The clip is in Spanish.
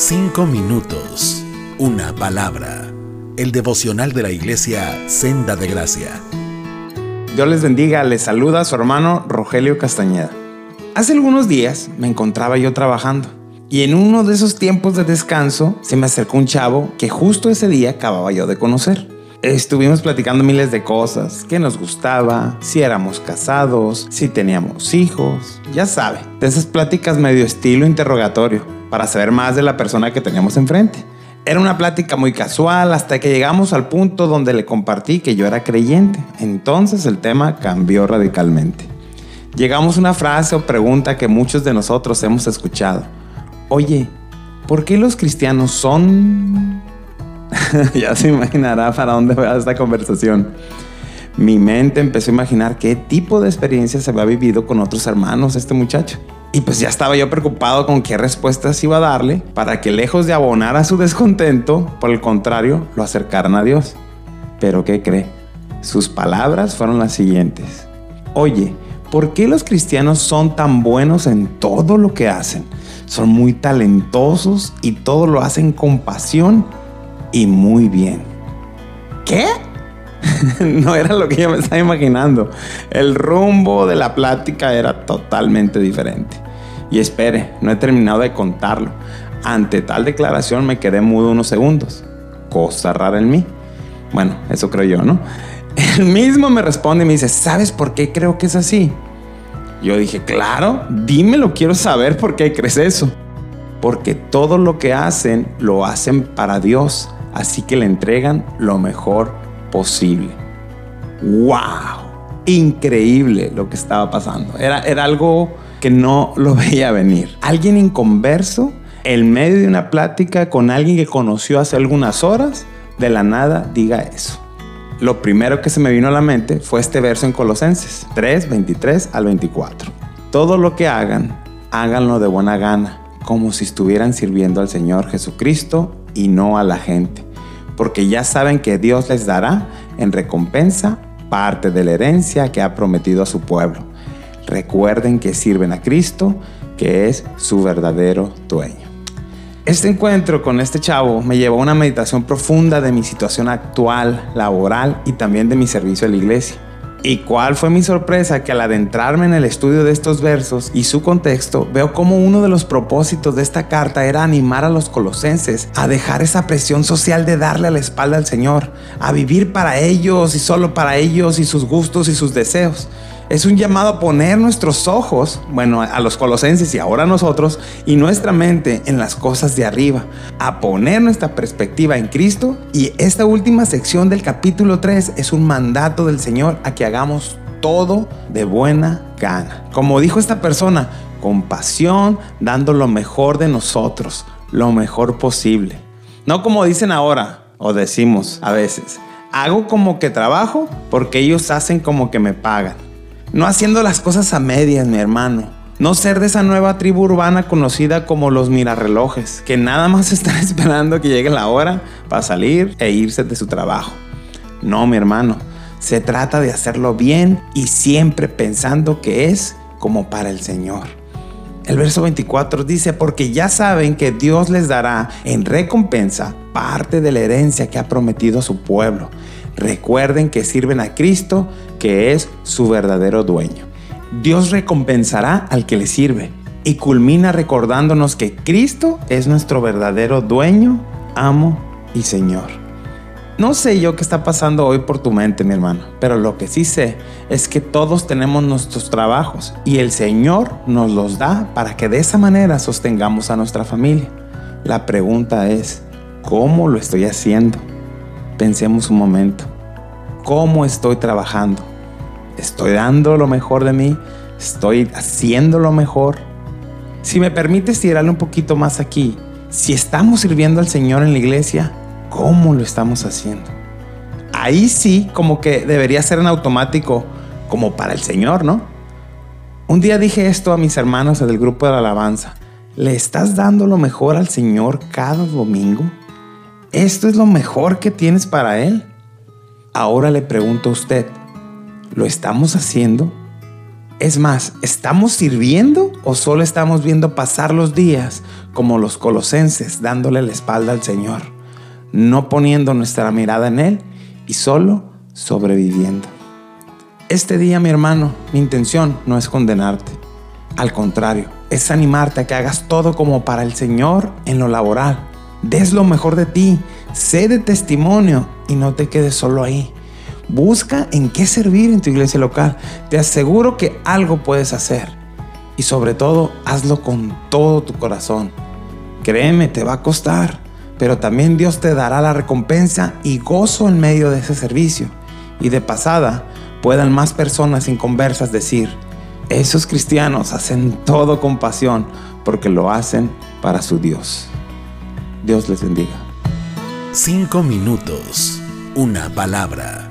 Cinco minutos, una palabra. El devocional de la iglesia Senda de Gracia. Dios les bendiga, les saluda su hermano Rogelio Castañeda. Hace algunos días me encontraba yo trabajando y en uno de esos tiempos de descanso se me acercó un chavo que justo ese día acababa yo de conocer. Estuvimos platicando miles de cosas, qué nos gustaba, si éramos casados, si teníamos hijos, ya sabe, de esas pláticas medio estilo interrogatorio para saber más de la persona que teníamos enfrente. Era una plática muy casual hasta que llegamos al punto donde le compartí que yo era creyente. Entonces el tema cambió radicalmente. Llegamos a una frase o pregunta que muchos de nosotros hemos escuchado. Oye, ¿por qué los cristianos son... ya se imaginará para dónde va esta conversación. Mi mente empezó a imaginar qué tipo de experiencia se había vivido con otros hermanos este muchacho. Y pues ya estaba yo preocupado con qué respuestas iba a darle para que lejos de abonar a su descontento, por el contrario, lo acercaran a Dios. Pero ¿qué cree? Sus palabras fueron las siguientes. Oye, ¿por qué los cristianos son tan buenos en todo lo que hacen? Son muy talentosos y todo lo hacen con pasión y muy bien. ¿Qué? no era lo que yo me estaba imaginando. El rumbo de la plática era totalmente diferente. Y espere, no he terminado de contarlo. Ante tal declaración me quedé mudo unos segundos. Cosa rara en mí. Bueno, eso creo yo, ¿no? Él mismo me responde y me dice, ¿sabes por qué creo que es así? Yo dije, claro, dímelo, quiero saber por qué crees eso. Porque todo lo que hacen lo hacen para Dios, así que le entregan lo mejor posible. ¡Wow! Increíble lo que estaba pasando. Era, era algo que no lo veía venir. Alguien inconverso, en medio de una plática con alguien que conoció hace algunas horas, de la nada diga eso. Lo primero que se me vino a la mente fue este verso en Colosenses 3, 23 al 24. Todo lo que hagan, háganlo de buena gana, como si estuvieran sirviendo al Señor Jesucristo y no a la gente porque ya saben que Dios les dará en recompensa parte de la herencia que ha prometido a su pueblo. Recuerden que sirven a Cristo, que es su verdadero dueño. Este encuentro con este chavo me llevó a una meditación profunda de mi situación actual, laboral y también de mi servicio a la iglesia. ¿Y cuál fue mi sorpresa? Que al adentrarme en el estudio de estos versos y su contexto, veo como uno de los propósitos de esta carta era animar a los colosenses a dejar esa presión social de darle la espalda al Señor, a vivir para ellos y solo para ellos y sus gustos y sus deseos es un llamado a poner nuestros ojos, bueno, a los colosenses y ahora a nosotros, y nuestra mente en las cosas de arriba, a poner nuestra perspectiva en Cristo. Y esta última sección del capítulo 3 es un mandato del Señor a que hagamos todo de buena gana. Como dijo esta persona, con pasión, dando lo mejor de nosotros, lo mejor posible. No como dicen ahora, o decimos a veces, hago como que trabajo porque ellos hacen como que me pagan. No haciendo las cosas a medias, mi hermano. No ser de esa nueva tribu urbana conocida como los mirarrelojes, que nada más están esperando que llegue la hora para salir e irse de su trabajo. No, mi hermano. Se trata de hacerlo bien y siempre pensando que es como para el Señor. El verso 24 dice, porque ya saben que Dios les dará en recompensa parte de la herencia que ha prometido a su pueblo. Recuerden que sirven a Cristo, que es su verdadero dueño. Dios recompensará al que le sirve y culmina recordándonos que Cristo es nuestro verdadero dueño, amo y Señor. No sé yo qué está pasando hoy por tu mente, mi hermano, pero lo que sí sé es que todos tenemos nuestros trabajos y el Señor nos los da para que de esa manera sostengamos a nuestra familia. La pregunta es, ¿cómo lo estoy haciendo? Pensemos un momento. ¿Cómo estoy trabajando? ¿Estoy dando lo mejor de mí? ¿Estoy haciendo lo mejor? Si me permites tirarle un poquito más aquí, si estamos sirviendo al Señor en la iglesia, ¿cómo lo estamos haciendo? Ahí sí, como que debería ser en automático, como para el Señor, ¿no? Un día dije esto a mis hermanos del grupo de la alabanza. ¿Le estás dando lo mejor al Señor cada domingo? ¿Esto es lo mejor que tienes para Él? Ahora le pregunto a usted, ¿lo estamos haciendo? Es más, ¿estamos sirviendo o solo estamos viendo pasar los días como los colosenses dándole la espalda al Señor, no poniendo nuestra mirada en Él y solo sobreviviendo? Este día, mi hermano, mi intención no es condenarte. Al contrario, es animarte a que hagas todo como para el Señor en lo laboral. Des lo mejor de ti, sé de testimonio y no te quedes solo ahí. Busca en qué servir en tu iglesia local. Te aseguro que algo puedes hacer. Y sobre todo, hazlo con todo tu corazón. Créeme, te va a costar, pero también Dios te dará la recompensa y gozo en medio de ese servicio. Y de pasada, puedan más personas inconversas decir, esos cristianos hacen todo con pasión porque lo hacen para su Dios. Dios les bendiga. Cinco minutos, una palabra